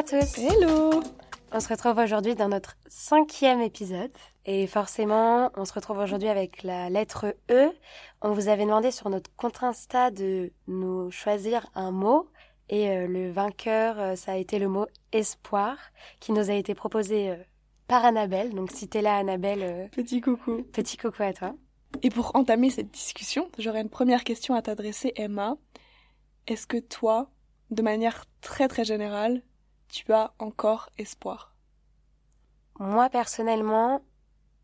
Bonjour à tous. Hello. On se retrouve aujourd'hui dans notre cinquième épisode. Et forcément, on se retrouve aujourd'hui avec la lettre E. On vous avait demandé sur notre compte Insta de nous choisir un mot. Et euh, le vainqueur, euh, ça a été le mot espoir, qui nous a été proposé euh, par Annabelle. Donc si t'es là, Annabelle, petit coucou. Petit coucou à toi. Et pour entamer cette discussion, j'aurais une première question à t'adresser, Emma. Est-ce que toi, de manière très très générale, tu as encore espoir? Moi personnellement,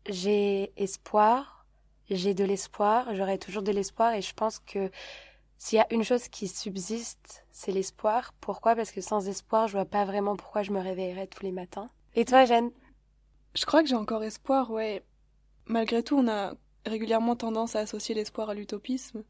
j'ai espoir, j'ai de l'espoir, j'aurai toujours de l'espoir et je pense que s'il y a une chose qui subsiste, c'est l'espoir. Pourquoi? Parce que sans espoir, je vois pas vraiment pourquoi je me réveillerais tous les matins. Et toi, Jeanne? Je crois que j'ai encore espoir, ouais. Malgré tout, on a régulièrement tendance à associer l'espoir à l'utopisme.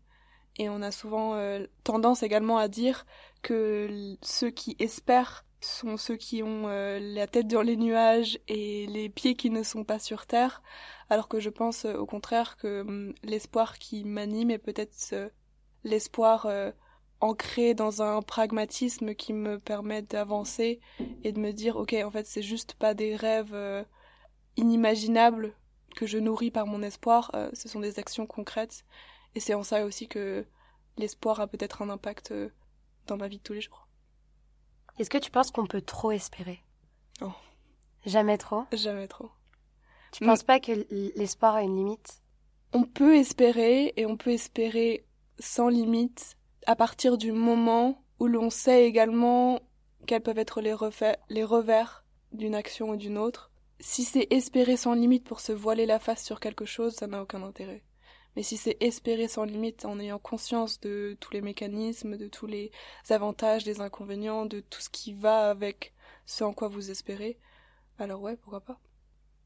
Et on a souvent euh, tendance également à dire que ceux qui espèrent sont ceux qui ont euh, la tête dans les nuages et les pieds qui ne sont pas sur terre, alors que je pense euh, au contraire que hum, l'espoir qui m'anime est peut-être l'espoir ancré dans un pragmatisme qui me permet d'avancer et de me dire ok en fait c'est juste pas des rêves inimaginables que je nourris par mon espoir, ce sont des actions concrètes et c'est en ça aussi que l'espoir a peut-être un impact euh, dans ma vie de tous les jours. Est-ce que tu penses qu'on peut trop espérer? Oh. Jamais trop? Jamais trop. Tu penses pas que l'espoir a une limite? On peut espérer et on peut espérer sans limite à partir du moment où l'on sait également quels peuvent être les, les revers d'une action ou d'une autre. Si c'est espérer sans limite pour se voiler la face sur quelque chose, ça n'a aucun intérêt. Mais si c'est espérer sans limite en ayant conscience de tous les mécanismes, de tous les avantages, des inconvénients, de tout ce qui va avec ce en quoi vous espérez, alors ouais, pourquoi pas.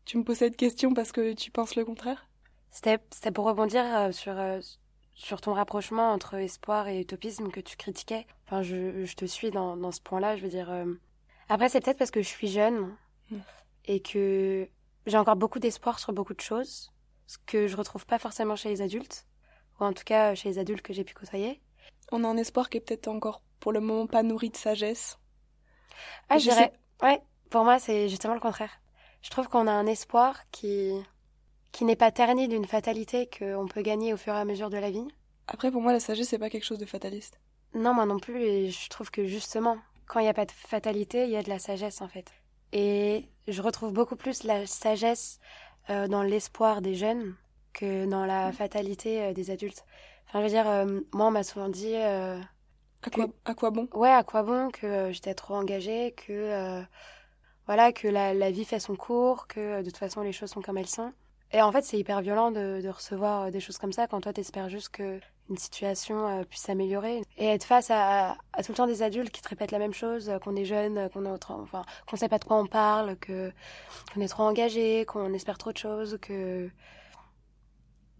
Tu me poses cette question parce que tu penses le contraire? C'était pour rebondir euh, sur, euh, sur ton rapprochement entre espoir et utopisme que tu critiquais. Enfin, je, je te suis dans, dans ce point-là, je veux dire. Euh, après, c'est peut-être parce que je suis jeune mm. et que j'ai encore beaucoup d'espoir sur beaucoup de choses ce que je retrouve pas forcément chez les adultes, ou en tout cas chez les adultes que j'ai pu côtoyer. On a un espoir qui est peut-être encore pour le moment pas nourri de sagesse. Ah, je dirais. Ouais, pour moi, c'est justement le contraire. Je trouve qu'on a un espoir qui, qui n'est pas terni d'une fatalité qu'on peut gagner au fur et à mesure de la vie. Après, pour moi, la sagesse, c'est pas quelque chose de fataliste. Non, moi non plus, et je trouve que justement, quand il n'y a pas de fatalité, il y a de la sagesse en fait. Et je retrouve beaucoup plus la sagesse euh, dans l'espoir des jeunes que dans la fatalité euh, des adultes. Enfin, je veux dire, euh, moi, on m'a souvent dit. à, quoi, à quoi bon? Ouais, à quoi bon que j'étais trop engagée, que. voilà, que la, la, vie fait son cours, que de toute façon, les choses sont comme elles sont. Et en fait, c'est hyper violent de, recevoir des choses comme ça quand toi, t'espères juste que une situation puisse s'améliorer et être face à, tout le temps des adultes qui te répètent la même chose, qu'on est jeune, qu'on est enfin qu'on sait pas de quoi on parle, que qu'on est trop engagé, qu'on espère trop de choses, que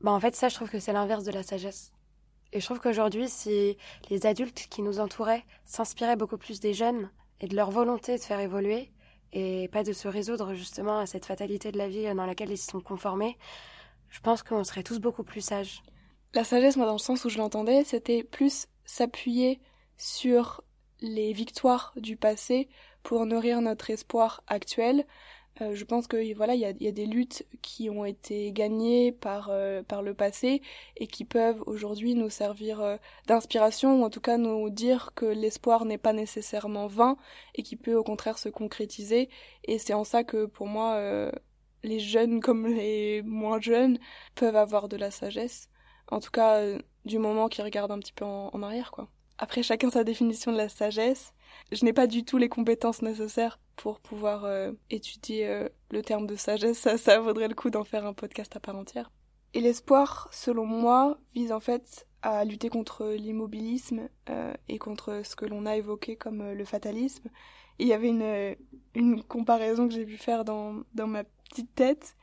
bah en fait ça je trouve que c'est l'inverse de la sagesse. Et je trouve qu'aujourd'hui si les adultes qui nous entouraient s'inspiraient beaucoup plus des jeunes et de leur volonté de faire évoluer et pas de se résoudre justement à cette fatalité de la vie dans laquelle ils se sont conformés, je pense qu'on serait tous beaucoup plus sages. La sagesse, moi, dans le sens où je l'entendais, c'était plus s'appuyer sur les victoires du passé pour nourrir notre espoir actuel. Euh, je pense que voilà, il y a, des luttes qui ont été gagnées par euh, par le passé et qui peuvent aujourd'hui nous servir euh, d'inspiration ou en tout cas nous dire que l'espoir n'est pas nécessairement vain et qui peut au contraire se concrétiser. Et c'est en ça que pour moi, les jeunes comme les moins jeunes peuvent avoir de la sagesse en tout cas, du moment qu'ils regardent un petit peu en, arrière, quoi. Après, chacun sa définition de la sagesse. Je n'ai pas du tout les compétences nécessaires pour pouvoir euh, étudier euh, le terme de sagesse. Ça, vaudrait le coup d'en faire un podcast à part entière. Et l'espoir, selon moi, vise en fait à lutter contre l'immobilisme et contre ce que l'on a évoqué comme le fatalisme. il y avait une, comparaison que j'ai pu faire dans, dans ma petite tête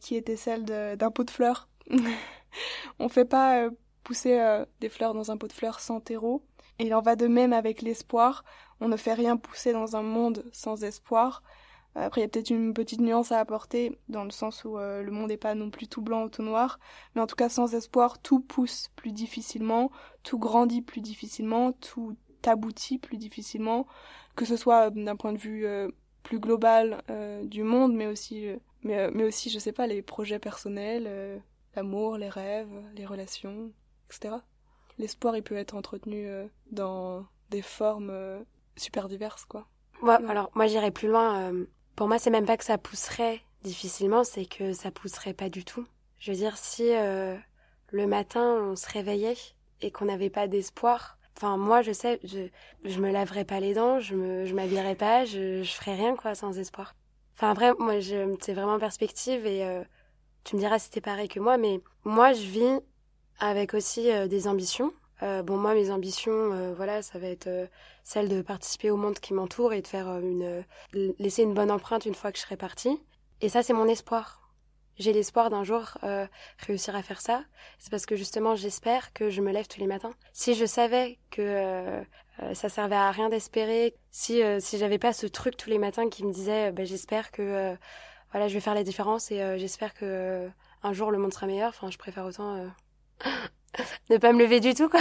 qui était celle d'un pot de fleurs. On fait pas euh, pousser euh, des fleurs dans un pot de fleurs sans terreau. Il en va de même avec l'espoir. On ne fait rien pousser dans un monde sans espoir. Après, il y a peut-être une petite nuance à apporter, dans le sens où euh, le monde n'est pas non plus tout blanc ou tout noir. Mais en tout cas, sans espoir, tout pousse plus difficilement, tout grandit plus difficilement, tout aboutit plus difficilement. que ce soit d'un point de vue plus global du monde, mais aussi, mais, mais aussi, je sais pas, les projets personnels, l'amour, les rêves, les relations, etc. L'espoir, il peut être entretenu dans des formes super diverses, quoi. Ouais, alors moi j'irais plus loin. pour moi, c'est même pas que ça pousserait difficilement, c'est que ça pousserait pas du tout. Je veux dire, si le matin on se réveillait et qu'on n'avait pas d'espoir, enfin moi je sais, je, je me laverais pas les dents, je me, je m'habillerais pas, je, je ferais rien quoi sans espoir. Enfin après, moi je, c'est vraiment perspective et euh, tu me diras si t'es pareil que moi, mais moi je vis avec aussi euh, des ambitions. Euh, bon moi mes ambitions, voilà, ça va être celle de participer au monde qui m'entoure et de faire une, laisser une bonne empreinte une fois que je serai partie. Et ça c'est mon espoir j'ai l'espoir d'un jour euh, réussir à faire ça. C'est parce que justement, j'espère que je me lève tous les matins. Si je savais que euh, euh, ça servait à rien d'espérer, si si j'avais pas ce truc tous les matins qui me disait, bah, j'espère que voilà, je vais faire la différence et j'espère que un jour le monde sera meilleur. Enfin, je préfère autant ne pas me lever du tout, quoi.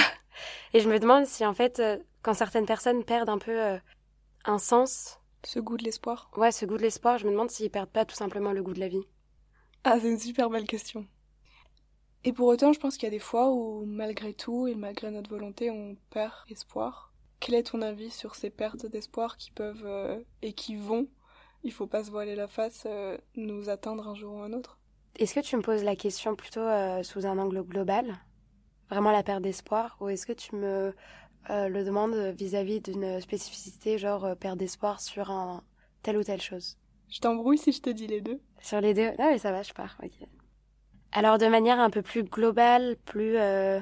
Et je me demande si en fait, quand certaines personnes perdent un peu un sens, ce goût de l'espoir. Ouais, ce goût de l'espoir, je me demande s'ils perdent pas tout simplement le goût de la vie. Ah, c'est une super belle question. Et pour autant, je pense qu'il y a des fois où, malgré tout et malgré notre volonté, on perd espoir. Quel est ton avis sur ces pertes d'espoir qui peuvent euh, et qui vont, il faut pas se voiler la face, euh, nous atteindre un jour ou un autre? Est-ce que tu me poses la question plutôt euh, sous un angle global? Vraiment la perte d'espoir? Ou est-ce que tu me le demandes vis-à-vis d'une spécificité, genre perte d'espoir sur un telle ou telle chose? Je t'embrouille si je te dis les deux. Sur les deux? Non, mais ça va, je pars. Alors, de manière un peu plus globale, plus euh,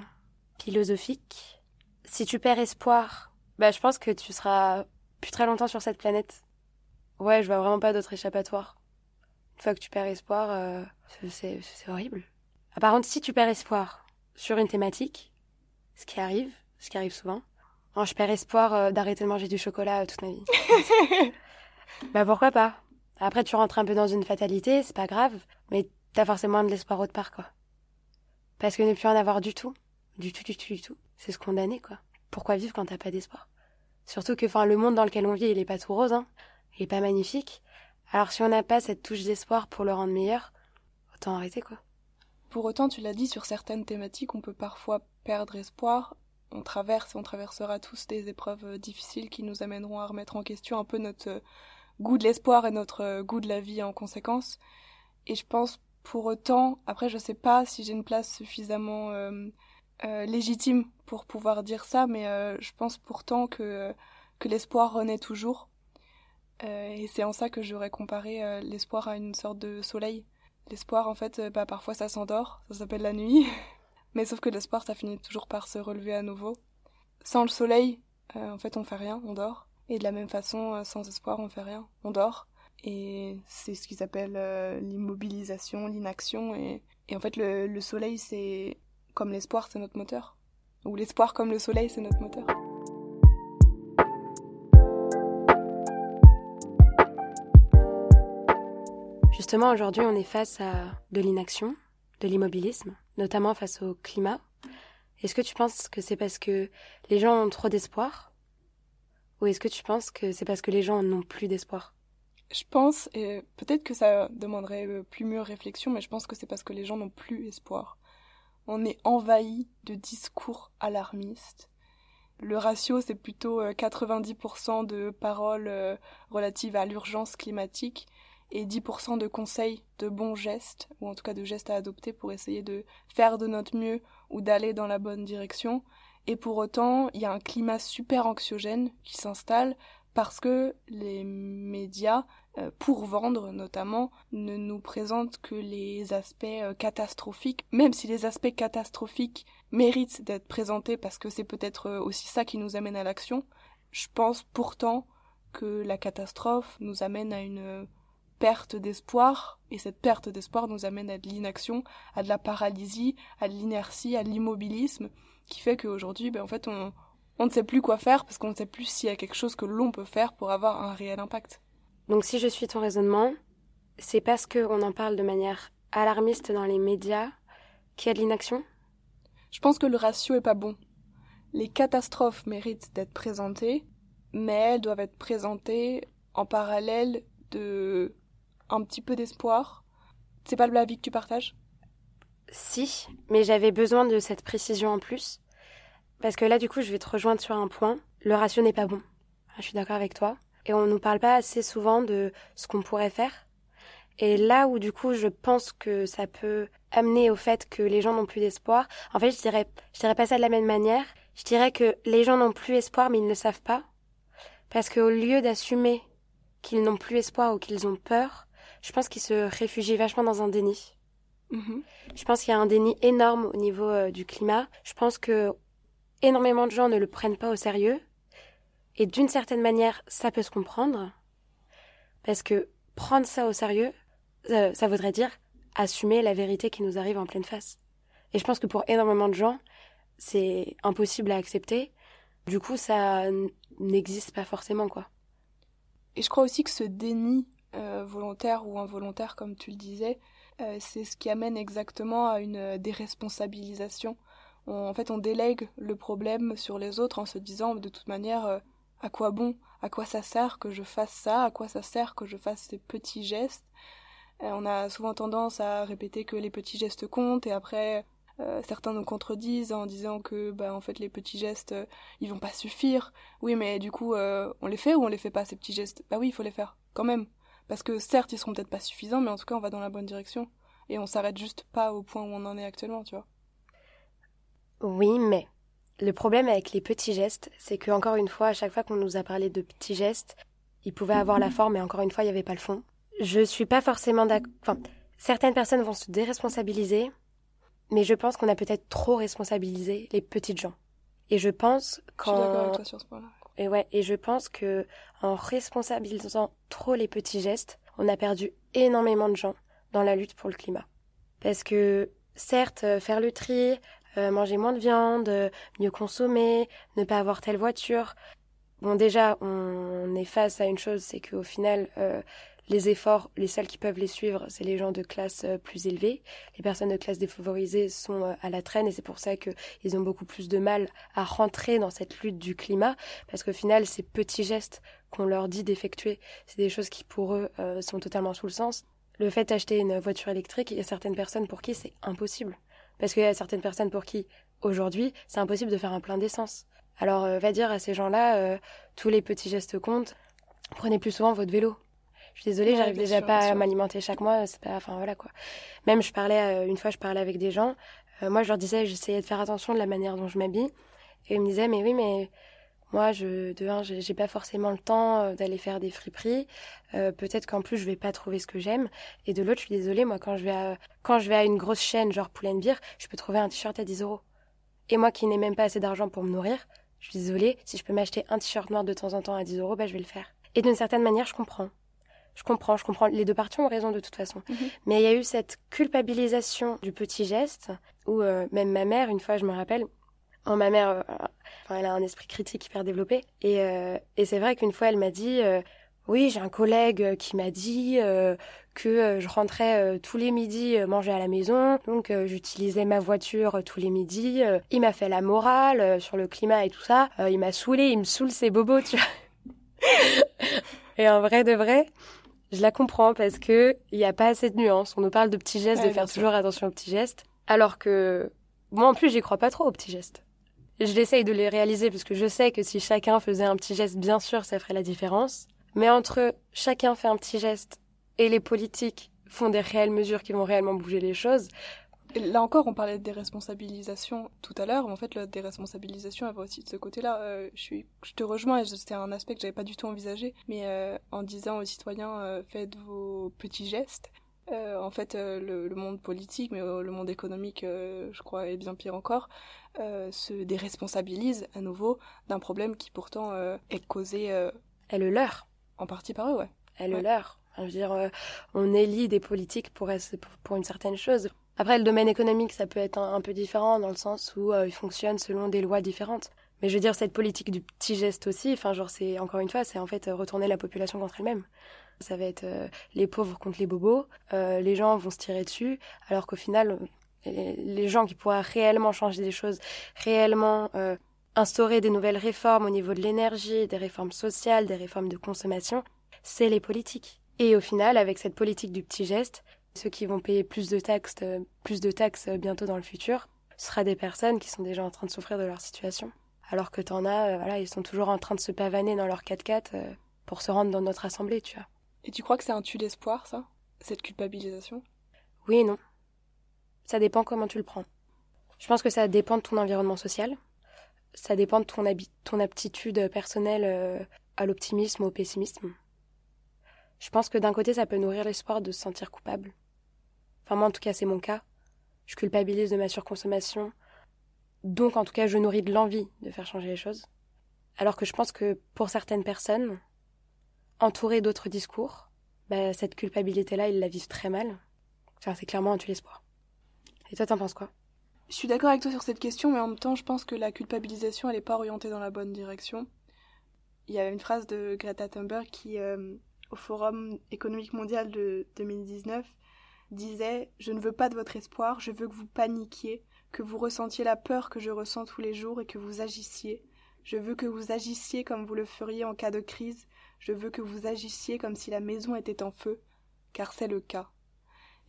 philosophique, si tu perds espoir, bah, je pense que tu seras plus très longtemps sur cette planète. Ouais, je vois vraiment pas d'autre échappatoire. Une fois que tu perds espoir, euh, c'est horrible. Ah, par contre, si tu perds espoir sur une thématique, ce qui arrive, ce qui arrive souvent, je perds espoir euh, d'arrêter de manger du chocolat toute ma vie. bah pourquoi pas? Après, tu rentres un peu dans une fatalité, c'est pas grave, mais t'as forcément de l'espoir autre part, quoi. Parce que ne plus en avoir du tout, du tout, du tout, du tout, c'est se condamner, quoi. Pourquoi vivre quand t'as pas d'espoir? Surtout que, enfin, le monde dans lequel on vit, il est pas tout rose, hein. Il est pas magnifique. Alors, si on n'a pas cette touche d'espoir pour le rendre meilleur, autant arrêter, quoi. Pour autant, tu l'as dit, sur certaines thématiques, on peut parfois perdre espoir. On traverse on traversera tous des épreuves difficiles qui nous amèneront à remettre en question un peu notre goût de l'espoir et notre euh, goût de la vie en conséquence. Et je pense pour autant, après je sais pas si j'ai une place suffisamment euh, euh, légitime pour pouvoir dire ça, mais je pense pourtant que, que l'espoir renaît toujours. Et c'est en ça que j'aurais comparé l'espoir à une sorte de soleil. L'espoir, en fait, bah, parfois ça s'endort, ça s'appelle la nuit, mais sauf que l'espoir, ça finit toujours par se relever à nouveau. Sans le soleil, en fait, on fait rien, on dort. Et de la même façon, euh, sans espoir, on fait rien, on dort. Et c'est ce qu'ils appellent euh, l'immobilisation, l'inaction. Et, en fait, le, soleil, c'est comme l'espoir, c'est notre moteur. Ou l'espoir comme le soleil, c'est notre moteur. Justement, aujourd'hui, on est face à de l'inaction, de l'immobilisme, notamment face au climat. Est-ce que tu penses que c'est parce que les gens ont trop d'espoir ou est-ce que tu penses que c'est parce que les gens n'ont plus d'espoir? Je pense, et peut-être que ça demanderait euh, plus mûre réflexion, mais je pense que c'est parce que les gens n'ont plus espoir. On est envahi de discours alarmistes. Le ratio, c'est plutôt 90% euh, de paroles euh, relatives à l'urgence climatique et 10% de conseils de bons gestes, ou en tout cas de gestes à adopter pour essayer de faire de notre mieux ou d'aller dans la bonne direction. Et pour autant, il y a un climat super anxiogène qui s'installe parce que les médias, euh, pour vendre notamment, ne nous présentent que les aspects euh, catastrophiques, même si les aspects catastrophiques méritent d'être présentés parce que c'est peut-être euh, aussi ça qui nous amène à l'action. Je pense pourtant que la catastrophe nous amène à une perte d'espoir, et cette perte d'espoir nous amène à de l'inaction, à de la paralysie, à de l'inertie, à l'immobilisme, qui fait qu'aujourd'hui, ben, en fait, on, on ne sait plus quoi faire parce qu'on ne sait plus s'il y a quelque chose que l'on peut faire pour avoir un réel impact. Donc si je suis ton raisonnement, c'est parce qu'on en parle de manière alarmiste dans les médias qu'il y a de l'inaction? Je pense que le ratio est pas bon. Les catastrophes méritent d'être présentées, mais elles doivent être présentées en parallèle de un petit peu d'espoir. C'est pas le avis que tu partages? Si, mais j'avais besoin de cette précision en plus. Parce que là, du coup, je vais te rejoindre sur un point. Le ratio n'est pas bon. Je suis d'accord avec toi. Et on ne nous parle pas assez souvent de ce qu'on pourrait faire. Et là où, du coup, je pense que ça peut amener au fait que les gens n'ont plus d'espoir, en fait, je dirais, je dirais pas ça de la même manière. Je dirais que les gens n'ont plus espoir, mais ils ne le savent pas. Parce qu'au lieu d'assumer qu'ils n'ont plus espoir ou qu'ils ont peur, je pense qu'ils se réfugient vachement dans un déni. Mhm. Je pense qu'il y a un déni énorme au niveau euh, du climat. Je pense que énormément de gens ne le prennent pas au sérieux. Et d'une certaine manière, ça peut se comprendre. Parce que prendre ça au sérieux, euh, ça voudrait dire assumer la vérité qui nous arrive en pleine face. Et je pense que pour énormément de gens, c'est impossible à accepter. Du coup, ça n'existe pas forcément, quoi. Et je crois aussi que ce déni volontaire ou involontaire, comme tu le disais, euh, c'est ce qui amène exactement à une déresponsabilisation. en fait, on délègue le problème sur les autres en se disant de toute manière, euh, à quoi bon, à quoi ça sert que je fasse ça, à quoi ça sert que je fasse ces petits gestes? on a souvent tendance à répéter que les petits gestes comptent et après certains nous contredisent en disant que bah en fait les petits gestes ils vont pas suffire. Oui mais du coup on les fait ou on les fait pas ces petits gestes? Bah oui il faut les faire quand même. Parce que certes, ils seront peut-être pas suffisants, mais en tout cas, on va dans la bonne direction. Et on s'arrête juste pas au point où on en est actuellement, tu vois. Oui, mais le problème avec les petits gestes, c'est que encore une fois, à chaque fois qu'on nous a parlé de petits gestes, ils pouvaient avoir la forme, mais encore une fois, il n'y avait pas le fond. Je suis pas forcément d'accord. Enfin, certaines personnes vont se déresponsabiliser, mais je pense qu'on a peut-être trop responsabilisé les petites gens. Et je pense quand. Je suis d'accord avec toi sur ce point-là. Et ouais, et je pense que en responsabilisant trop les petits gestes, on a perdu énormément de gens dans la lutte pour le climat. Parce que certes, euh, faire le tri, euh, manger moins de viande, euh, mieux consommer, ne pas avoir telle voiture. Bon, déjà, on est face à une chose, c'est qu'au final, les efforts, les seuls qui peuvent les suivre, c'est les gens de classe euh, plus élevée. Les personnes de classe défavorisée sont euh, à la traîne et c'est pour ça qu'ils ont beaucoup plus de mal à rentrer dans cette lutte du climat parce qu'au final, ces petits gestes qu'on leur dit d'effectuer, c'est des choses qui pour eux euh, sont totalement sous le sens. Le fait d'acheter une voiture électrique, il y a certaines personnes pour qui c'est impossible. Parce qu'il y a certaines personnes pour qui, aujourd'hui, c'est impossible de faire un plein d'essence. Alors, va dire à ces gens-là, tous les petits gestes comptent. Prenez plus souvent votre vélo je suis désolée, j'arrive déjà pas à m'alimenter chaque mois, c'est pas, enfin voilà quoi. Même je parlais, euh, une fois je parlais avec des gens, euh, moi je leur disais, j'essayais de faire attention de la manière dont je m'habille, et ils me disaient, mais oui, mais moi, je, de un, j'ai pas forcément le temps euh, d'aller faire des friperies. Peut-être qu'en plus, je vais pas trouver ce que j'aime. Et de l'autre, je suis désolée, moi, quand je vais à, quand je vais à une grosse chaîne, genre Beer, je peux trouver un t-shirt à 10 euros. Et moi, qui n'ai même pas assez d'argent pour me nourrir, je suis désolée, si je peux m'acheter un t-shirt noir de temps en temps à 10 euros, bah, je vais le faire. Et d'une certaine manière, je comprends je comprends, je comprends. Les deux parties ont raison de toute façon. Mhm. Mais il y a eu cette culpabilisation du petit geste où euh, même ma mère, une fois, je me rappelle, en ma mère, euh, elle a un esprit critique hyper développé. Et, euh, et c'est vrai qu'une fois, elle m'a dit, oui, j'ai un collègue qui m'a dit que je rentrais tous les midis manger à la maison, donc j'utilisais ma voiture tous les midis. il m'a fait la morale sur le climat et tout ça. il m'a saoulé, il me saoule ses bobos, tu vois. et en vrai de vrai, je la comprends parce que il n'y a pas assez de nuances. On nous parle de petits gestes, de faire toujours attention aux petits gestes, alors que moi en plus j'y crois pas trop aux petits gestes. Je l'essaye de les réaliser parce que je sais que si chacun faisait un petit geste, bien sûr, ça ferait la différence. Mais entre chacun fait un petit geste et les politiques font des réelles mesures qui vont réellement bouger les choses, Là encore, on parlait de déresponsabilisation tout à l'heure, en fait, la déresponsabilisation, elle va aussi de ce côté-là. Euh, je, suis, je te rejoins, et c'était un aspect que j'avais pas du tout envisagé, mais euh, en disant aux citoyens, euh, faites vos petits gestes. en fait, le, monde politique, mais le monde économique, je crois, est bien pire encore, se déresponsabilise à nouveau d'un problème qui pourtant est causé. est le leur. En partie par eux, ouais. Est le leur. Je veux dire, on élit des politiques pour, pour une certaine chose. Après, le domaine économique, ça peut être un, peu différent dans le sens où euh, il fonctionne selon des lois différentes. Mais je veux dire, cette politique du petit geste aussi, enfin, genre, c'est encore une fois, c'est en fait retourner la population contre elle-même. Ça va être euh, les pauvres contre les bobos, euh, les gens vont se tirer dessus, alors qu'au final, les gens qui pourraient réellement changer des choses, réellement instaurer des nouvelles réformes au niveau de l'énergie, des réformes sociales, des réformes de consommation, c'est les politiques. Et au final, avec cette politique du petit geste, ceux qui vont payer plus de taxes, euh, plus de taxes euh, bientôt dans le futur, ce sera des personnes qui sont déjà en train de souffrir de leur situation. Alors que t'en as, euh, voilà, ils sont toujours en train de se pavaner dans leur 4x4 pour se rendre dans notre assemblée, tu vois. Et tu crois que c'est un tue d'espoir, ça? Cette culpabilisation? Oui et non. Ça dépend comment tu le prends. Je pense que ça dépend de ton environnement social. Ça dépend de ton, ton aptitude personnelle à l'optimisme ou au pessimisme. Je pense que d'un côté, ça peut nourrir l'espoir de se sentir coupable. Enfin, moi, en tout cas, c'est mon cas. Je culpabilise de ma surconsommation. Donc, en tout cas, je nourris de l'envie de faire changer les choses. Alors que je pense que pour certaines personnes, entourées d'autres discours, bah, cette culpabilité-là, ils la vivent très mal. Enfin, c'est clairement un tue l'espoir. Et toi, t'en penses quoi? Je suis d'accord avec toi sur cette question, mais en même temps, je pense que la culpabilisation, elle n'est pas orientée dans la bonne direction. Il y avait une phrase de Greta Thunberg qui, euh, au Forum économique mondial de 2019, disait Je ne veux pas de votre espoir, je veux que vous paniquiez, que vous ressentiez la peur que je ressens tous les jours et que vous agissiez. Je veux que vous agissiez comme vous le feriez en cas de crise. Je veux que vous agissiez comme si la maison était en feu, car c'est le cas.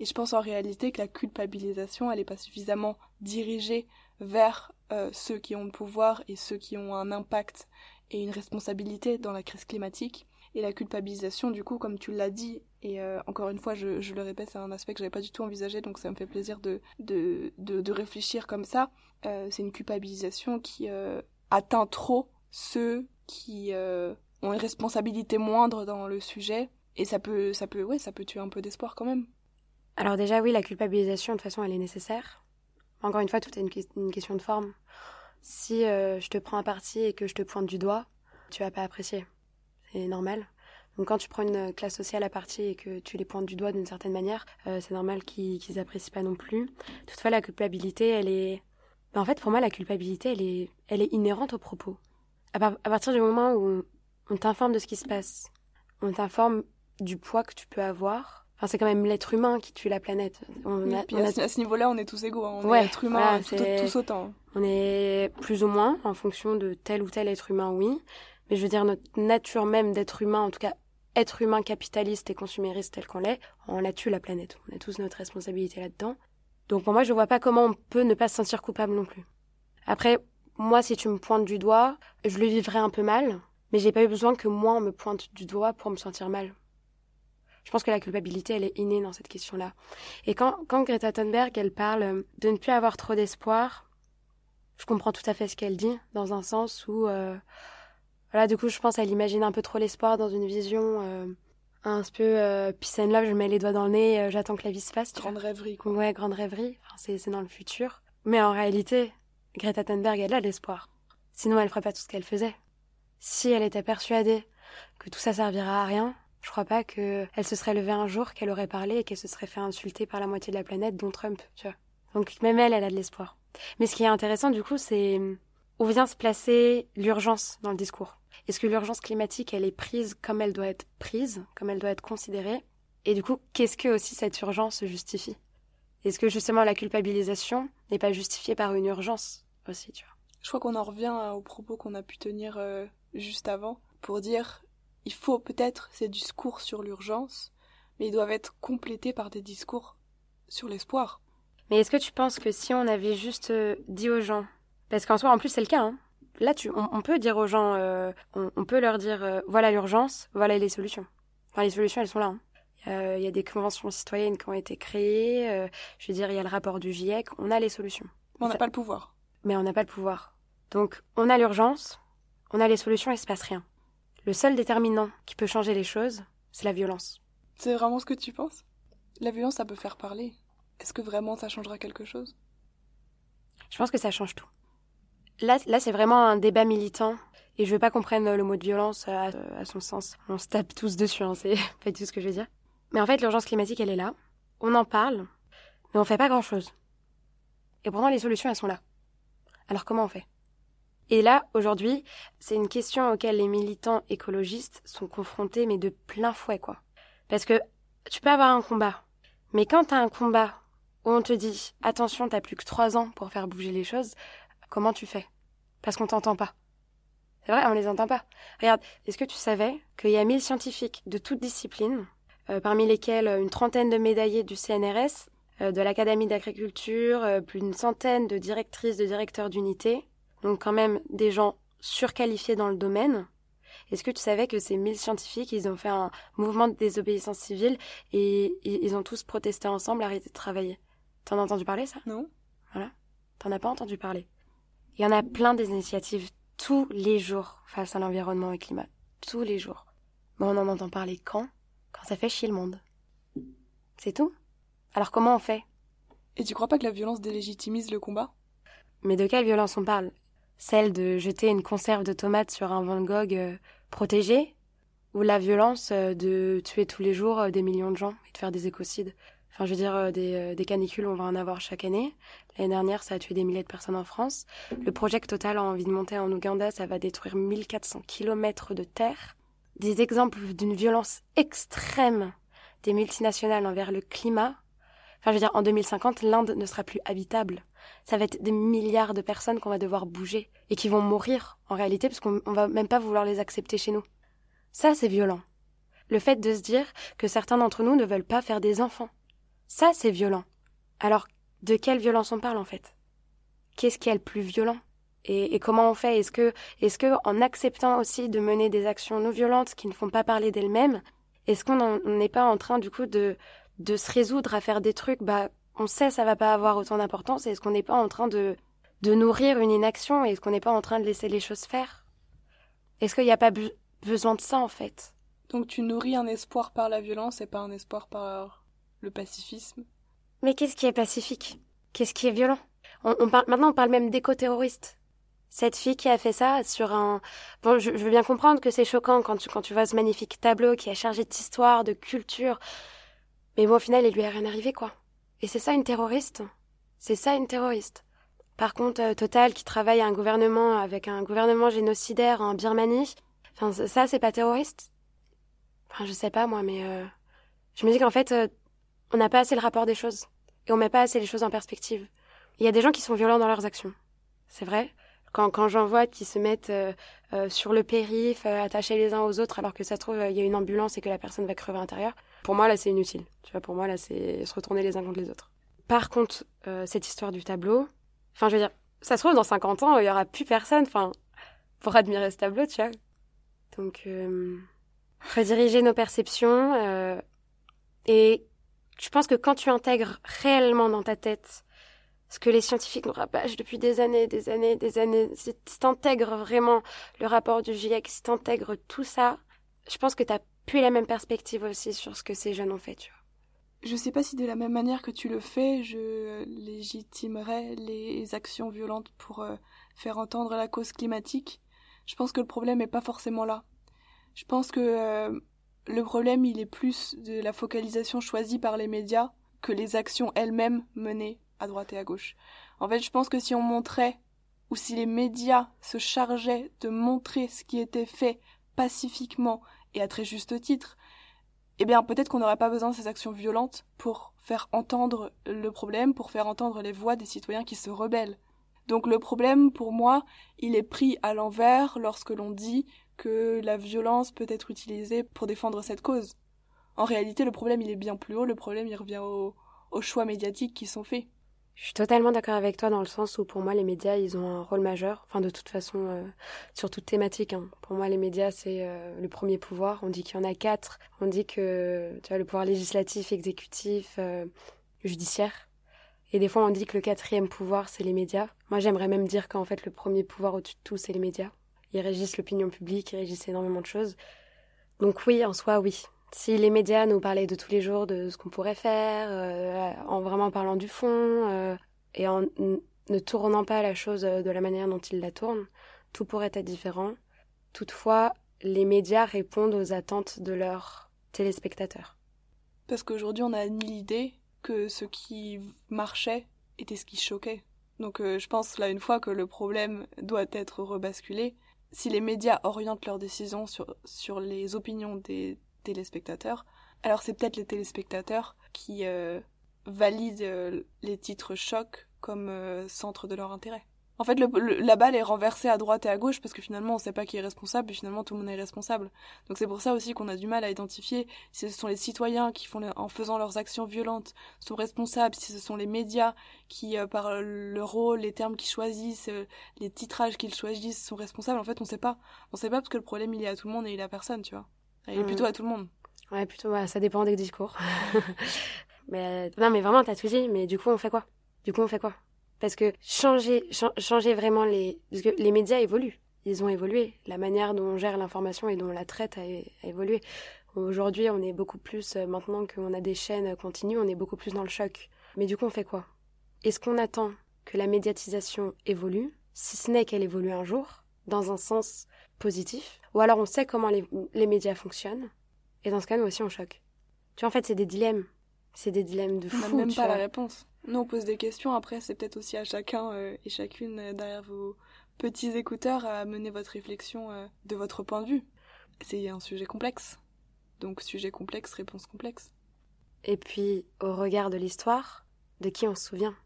Et je pense en réalité que la culpabilisation, elle n'est pas suffisamment dirigée vers euh, ceux qui ont le pouvoir et ceux qui ont un impact et une responsabilité dans la crise climatique. Et la culpabilisation, du coup, comme tu l'as dit, et euh, encore une fois, je, le répète, c'est un aspect que j'avais pas du tout envisagé, donc ça me fait plaisir de, de, de, réfléchir comme ça. Euh, c'est une culpabilisation qui euh, atteint trop ceux qui ont une responsabilité moindre dans le sujet, et ça peut, ça peut, ouais, ça peut tuer un peu d'espoir quand même. Alors déjà, oui, la culpabilisation, de toute façon, elle est nécessaire. Encore une fois, tout est une, une question de forme. Si je te prends à partie et que je te pointe du doigt, tu vas pas apprécier c'est normal. Donc quand tu prends une classe sociale à partie et que tu les pointes du doigt d'une certaine manière, euh, c'est normal qu'ils n'apprécient apprécient pas non plus. Toutefois, la culpabilité, elle est... Ben, en fait, pour moi, la culpabilité, elle est, elle est inhérente au propos. À, partir du moment où on, t'informe de ce qui se passe, on t'informe du poids que tu peux avoir, Enfin, c'est quand même l'être humain qui tue la planète. On a, à, ce niveau-là, on est tous égaux. Hein. On est être humain tous autant. On est plus ou moins en fonction de tel ou tel être humain, oui. Mais je veux dire, notre nature même d'être humain, en tout cas être humain capitaliste et consumériste tel qu'on l'est, on la tue la planète. On a tous notre responsabilité là-dedans. Donc pour moi, je vois pas comment on peut ne pas se sentir coupable non plus. Après, moi, si tu me pointes du doigt, je le vivrais un peu mal, mais j'ai pas eu besoin que moi on me pointe du doigt pour me sentir mal. Je pense que la culpabilité, elle est innée dans cette question-là. Et quand, quand Greta Thunberg, elle parle de ne plus avoir trop d'espoir, je comprends tout à fait ce qu'elle dit, dans un sens où euh, voilà, du coup, je pense qu'elle imagine un peu trop l'espoir dans une vision euh, un peu peace and love, je mets les doigts dans le nez, euh, j'attends que la vie se fasse. Grande rêverie, quoi. Ouais, grande rêverie. Enfin, c'est dans le futur. Mais en réalité, Greta Thunberg, elle a de l'espoir. Sinon, elle ferait pas tout ce qu'elle faisait. Si elle était persuadée que tout ça servira à rien, je crois pas qu'elle se serait levée un jour, qu'elle aurait parlé et qu'elle se serait fait insulter par la moitié de la planète, dont Trump, tu vois. Donc même elle, elle a de l'espoir. Mais ce qui est intéressant, du coup, c'est où vient se placer l'urgence dans le discours. Est-ce que l'urgence climatique, elle est prise comme elle doit être prise, comme elle doit être considérée? Et du coup, qu'est-ce que aussi cette urgence justifie? Est-ce que justement la culpabilisation n'est pas justifiée par une urgence aussi, tu vois? Je crois qu'on en revient aux propos qu'on a pu tenir euh, juste avant pour dire il faut peut-être ces discours sur l'urgence, mais ils doivent être complétés par des discours sur l'espoir. Mais est-ce que tu penses que si on avait juste euh, dit aux gens, parce qu'en soi en plus c'est le cas, hein, là, tu, on, peut dire aux gens, euh, on, peut leur dire, euh, voilà l'urgence, voilà les solutions. Enfin, les solutions, elles sont là. Hein. Il y a des conventions citoyennes qui ont été créées. Euh, je veux dire, il y a le rapport du GIEC. On a les solutions. Mais on n'a pas le pouvoir. Mais on n'a pas le pouvoir. Donc, on a l'urgence, on a les solutions et il se passe rien. Le seul déterminant qui peut changer les choses, c'est la violence. C'est vraiment ce que tu penses? La violence, ça peut faire parler. Est-ce que vraiment ça changera quelque chose? Je pense que ça change tout. Là, là c'est vraiment un débat militant. Et je veux pas qu'on prenne le mot de violence à, son sens. On se tape tous dessus, hein, c'est pas tout ce que je veux dire. Mais en fait, l'urgence climatique, elle est là. On en parle, mais on fait pas grand-chose. Et pourtant, les solutions, elles sont là. Alors comment on fait? Et là, aujourd'hui, c'est une question auquel les militants écologistes sont confrontés, mais de plein fouet, quoi. Parce que tu peux avoir un combat, mais quand t'as un combat où on te dit attention, t'as plus que trois ans pour faire bouger les choses, Comment tu fais? Parce qu'on t'entend pas. C'est vrai, on les entend pas. Regarde, est-ce que tu savais qu'il y a 1000 scientifiques de toutes disciplines, euh, parmi lesquels une trentaine de médaillés du CNRS, euh, de l'Académie d'agriculture, euh, plus d'une centaine de directrices, de directeurs d'unités, donc quand même des gens surqualifiés dans le domaine. Est-ce que tu savais que ces 1000 scientifiques, ils ont fait un mouvement de désobéissance civile et ils ont tous protesté ensemble, arrêté de travailler? T'en as entendu parler, ça? Non. Voilà. T'en as pas entendu parler? Il y en a plein des initiatives tous les jours face à l'environnement et au climat. Tous les jours. Mais on en entend parler quand? Quand ça fait chier le monde. C'est tout? Alors comment on fait? Et tu crois pas que la violence délégitimise le combat? Mais de quelle violence on parle? Celle de jeter une conserve de tomates sur un Van Gogh euh, protégé? Ou la violence euh, de tuer tous les jours euh, des millions de gens et de faire des écocides? Enfin, je veux dire, des, des, canicules, on va en avoir chaque année. L'année dernière, ça a tué des milliers de personnes en France. Le projet Total a envie de monter en Ouganda, ça va détruire 1400 kilomètres de terre. Des exemples d'une violence extrême des multinationales envers le climat. Enfin, je veux dire, en 2050, l'Inde ne sera plus habitable. Ça va être des milliards de personnes qu'on va devoir bouger et qui vont mourir, en réalité, parce qu'on va même pas vouloir les accepter chez nous. Ça, c'est violent. Le fait de se dire que certains d'entre nous ne veulent pas faire des enfants. Ça, c'est violent. Alors, de quelle violence on parle en fait? Qu'est-ce qui est le plus violent? Et, comment on fait? Est-ce que, est-ce que, en acceptant aussi de mener des actions non violentes qui ne font pas parler d'elles-mêmes, est-ce qu'on n'est pas en train du coup de, de se résoudre à faire des trucs? Bah, on sait ça va pas avoir autant d'importance. Est-ce qu'on n'est pas en train de, de nourrir une inaction? Est-ce qu'on n'est pas en train de laisser les choses faire? Est-ce qu'il n'y a pas besoin de ça en fait? Donc tu nourris un espoir par la violence et pas un espoir par le pacifisme. Mais qu'est-ce qui est pacifique? Qu'est-ce qui est violent? On, parle, Maintenant, on parle même d'éco-terroriste. Cette fille qui a fait ça sur un... Bon, je, je veux bien comprendre que c'est choquant quand tu, quand tu vois ce magnifique tableau qui est chargé d'histoire, de culture. Mais bon, au final, il lui est rien arrivé, quoi. Et c'est ça une terroriste? C'est ça une terroriste. Par contre, euh, Total, qui travaille à un gouvernement avec un gouvernement génocidaire en Birmanie, enfin, ça, c'est pas terroriste? Enfin, je sais pas, moi, mais... Euh, je me dis qu'en fait, euh, on n'a pas assez le rapport des choses. Et on met pas assez les choses en perspective. Il y a des gens qui sont violents dans leurs actions. C'est vrai. Quand, quand j'en vois qui se mettent euh, euh, sur le périph, euh, attachés les uns aux autres, alors que ça se trouve, il y a une ambulance et que la personne va crever à l'intérieur. Pour moi, là, c'est inutile. Tu vois, pour moi, là, c'est se retourner les uns contre les autres. Par contre, cette histoire du tableau, enfin, je veux dire, ça se trouve, dans 50 ans, il y aura plus personne, enfin, pour admirer ce tableau, tu vois. Donc, rediriger nos perceptions et je pense que quand tu intègres réellement dans ta tête ce que les scientifiques nous rabâchent depuis des années, des années, des années, si tu intègres vraiment le rapport du GIEC, si tu intègres tout ça, je pense que tu plus la même perspective aussi sur ce que ces jeunes ont fait, tu vois. Je sais pas si de la même manière que tu le fais, je légitimerais les actions violentes pour euh, faire entendre la cause climatique. Je pense que le problème n'est pas forcément là. Je pense que euh, le problème, il est plus de la focalisation choisie par les médias que les actions elles-mêmes menées à droite et à gauche. En fait, je pense que si on montrait, ou si les médias se chargeaient de montrer ce qui était fait pacifiquement et à très juste titre, eh bien peut-être qu'on n'aurait pas besoin de ces actions violentes pour faire entendre le problème, pour faire entendre les voix des citoyens qui se rebellent. Donc le problème, pour moi, il est pris à l'envers lorsque l'on dit que la violence peut être utilisée pour défendre cette cause. En réalité, le problème, il est bien plus haut, le problème, il revient aux, choix médiatiques qui sont faits. Je suis totalement d'accord avec toi dans le sens où pour moi les médias ils ont un rôle majeur, enfin de toute façon euh, sur toute thématique. Hein. Pour moi les médias c'est euh, le premier pouvoir. On dit qu'il y en a quatre. On dit que tu vois le pouvoir législatif, exécutif, euh, judiciaire. Et des fois on dit que le quatrième pouvoir c'est les médias. Moi j'aimerais même dire qu'en fait le premier pouvoir au-dessus de tout c'est les médias ils régissent l'opinion publique, ils régissent énormément de choses. Donc oui, en soi, oui. Si les médias nous parlaient de tous les jours de ce qu'on pourrait faire, euh, en vraiment parlant du fond, euh, et en ne tournant pas la chose de la manière dont ils la tournent, tout pourrait être différent. Toutefois, les médias répondent aux attentes de leurs téléspectateurs. Parce qu'aujourd'hui, on a admis l'idée que ce qui marchait était ce qui choquait. Donc euh, je pense là une fois que le problème doit être rebasculé, si les médias orientent leurs décisions sur, sur les opinions des téléspectateurs, alors c'est peut-être les téléspectateurs qui euh, valident euh, les titres chocs comme euh, centre de leur intérêt. En fait, le, la balle est renversée à droite et à gauche parce que finalement, on sait pas qui est responsable et finalement, tout le monde est responsable. Donc c'est pour ça aussi qu'on a du mal à identifier si ce sont les citoyens qui, font en faisant leurs actions violentes, sont responsables, si ce sont les médias qui, euh, par le rôle, les termes qu'ils choisissent, euh, les titrages qu'ils choisissent, sont responsables. En fait, on sait pas. On sait pas parce que le problème, il est à tout le monde et il est à personne, tu vois. Il est mm. plutôt à tout le monde. Ouais, plutôt, ça dépend des discours. mais non, mais vraiment, t'as tout dit. Mais du coup, on fait quoi? Du coup, on fait quoi? Parce que changer, changer vraiment les, parce que les médias évoluent. Ils ont évolué. La manière dont on gère l'information et dont on la traite a, évolué. Aujourd'hui, on est beaucoup plus, euh, maintenant qu'on a des chaînes continues, on est beaucoup plus dans le choc. Mais du coup, on fait quoi? Est-ce qu'on attend que la médiatisation évolue, si ce n'est qu'elle évolue un jour, dans un sens positif? Ou alors on sait comment les, les médias fonctionnent, et dans ce cas, nous aussi, on choque. Tu vois, en fait, c'est des dilemmes. C'est des dilemmes de fou. On n'a même pas la réponse. Nous, on pose des questions. Après, c'est peut-être aussi à chacun euh, et chacune euh, derrière vos petits écouteurs à mener votre réflexion euh, de votre point de vue. C'est un sujet complexe. Donc, sujet complexe, réponse complexe. Et puis, au regard de l'histoire, de qui on se souvient?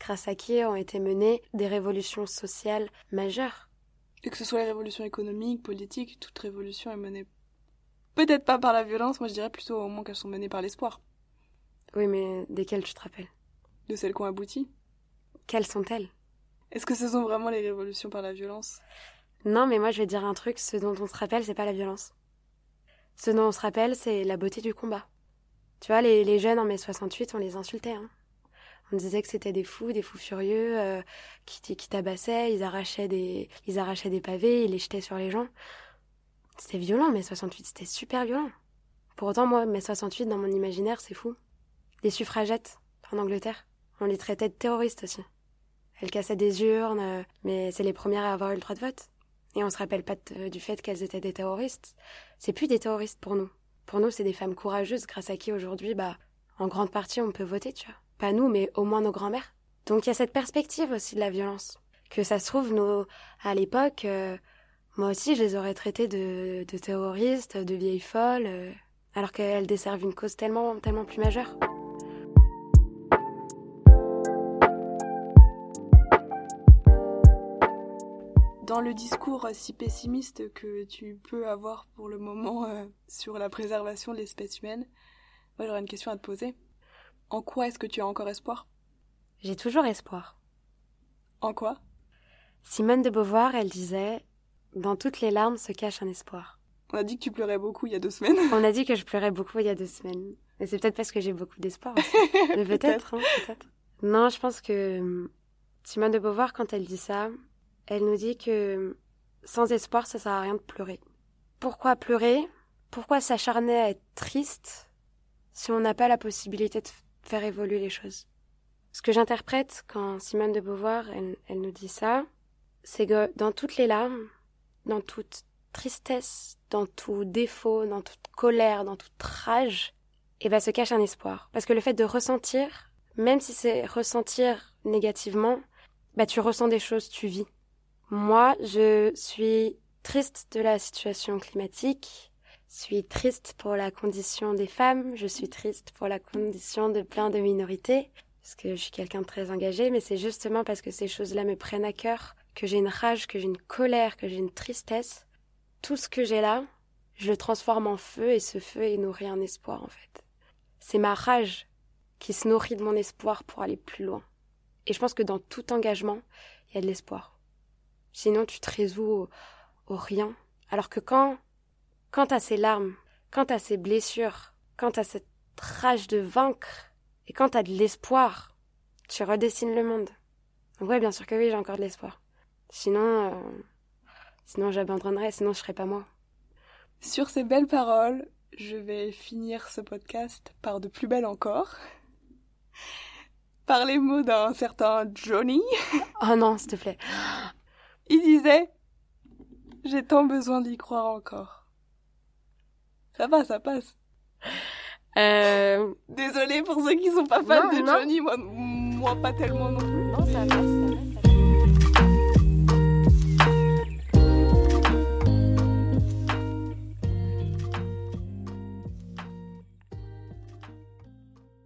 Grâce à qui ont été menées des révolutions sociales majeures? Et que ce soit les révolutions économiques, politiques, toute révolution est menée peut-être pas par la violence, moi je dirais plutôt au moins qu'elles sont menées par l'espoir. Oui, mais desquelles tu te rappelles? De celles qui ont abouti Quelles sont-elles? Est-ce que ce sont vraiment les révolutions par la violence? Non, mais moi je vais dire un truc, ce dont on se rappelle, c'est pas la violence. Ce dont on se rappelle, c'est la beauté du combat. Tu vois, les, jeunes en mai 68, on les insultait. Hein. On disait que c'était des fous, des fous furieux, euh, qui, qui tabassaient, ils arrachaient, des, ils arrachaient des pavés, ils les jetaient sur les gens. C'était violent, mai 68, c'était super violent. Pour autant, moi, mai 68, dans mon imaginaire, c'est fou. Les suffragettes, en Angleterre. On les traitait de terroristes aussi. Elles cassaient des urnes, euh, mais c'est les premières à avoir eu le droit de vote. Et on se rappelle pas du fait qu'elles étaient des terroristes. C'est plus des terroristes pour nous. Pour nous, c'est des femmes courageuses grâce à qui aujourd'hui, bah, en grande partie, on peut voter, tu vois. Pas nous, mais au moins nos grands-mères. Donc il y a cette perspective aussi de la violence. Que ça se trouve, à l'époque, euh, moi aussi, je les aurais traitées de, terroristes, de vieilles folles, euh, alors qu'elles desservent une cause tellement, tellement plus majeure. Dans le discours si pessimiste que tu peux avoir pour le moment euh, sur la préservation de l'espèce humaine, moi j'aurais une question à te poser. En quoi est-ce que tu as encore espoir? J'ai toujours espoir. En quoi? Simone de Beauvoir, elle disait Dans toutes les larmes se cache un espoir. On a dit que tu pleurais beaucoup il y a deux semaines. On a dit que je pleurais beaucoup il y a deux semaines. Et c'est peut-être parce que j'ai beaucoup d'espoir aussi. peut-être, hein, peut-être. Non, je pense que hum, Simone de Beauvoir, quand elle dit ça, elle nous dit que sans espoir, ça sert à rien de pleurer. Pourquoi pleurer? Pourquoi s'acharner à être triste si on n'a pas la possibilité de faire évoluer les choses? Ce que j'interprète quand Simone de Beauvoir, elle, nous dit ça, c'est que dans toutes les larmes, dans toute tristesse, dans tout défaut, dans toute colère, dans toute rage, eh ben, se cache un espoir. Parce que le fait de ressentir, même si c'est ressentir négativement, bah, tu ressens des choses, tu vis. Moi, je suis triste de la situation climatique, je suis triste pour la condition des femmes, je suis triste pour la condition de plein de minorités, parce que je suis quelqu'un de très engagé, mais c'est justement parce que ces choses-là me prennent à cœur, que j'ai une rage, que j'ai une colère, que j'ai une tristesse. Tout ce que j'ai là, je le transforme en feu et ce feu est nourri un espoir en fait. C'est ma rage qui se nourrit de mon espoir pour aller plus loin. Et je pense que dans tout engagement, il y a de l'espoir. Sinon, tu te résous au, rien. Alors que quand, quand t'as ces larmes, quand t'as ces blessures, quand t'as cette rage de vaincre, et quand t'as de l'espoir, tu redessines le monde. Donc ouais, bien sûr que oui, j'ai encore de l'espoir. Sinon, euh, sinon j'abandonnerais, sinon je serais pas moi. Sur ces belles paroles, je vais finir ce podcast par de plus belles encore. Par les mots d'un certain Johnny. Oh non, s'il te plaît. Il disait J'ai tant besoin d'y croire encore. Ça va, ça passe. Euh... Désolée pour ceux qui sont pas fans de Johnny, moi, moi pas tellement non plus.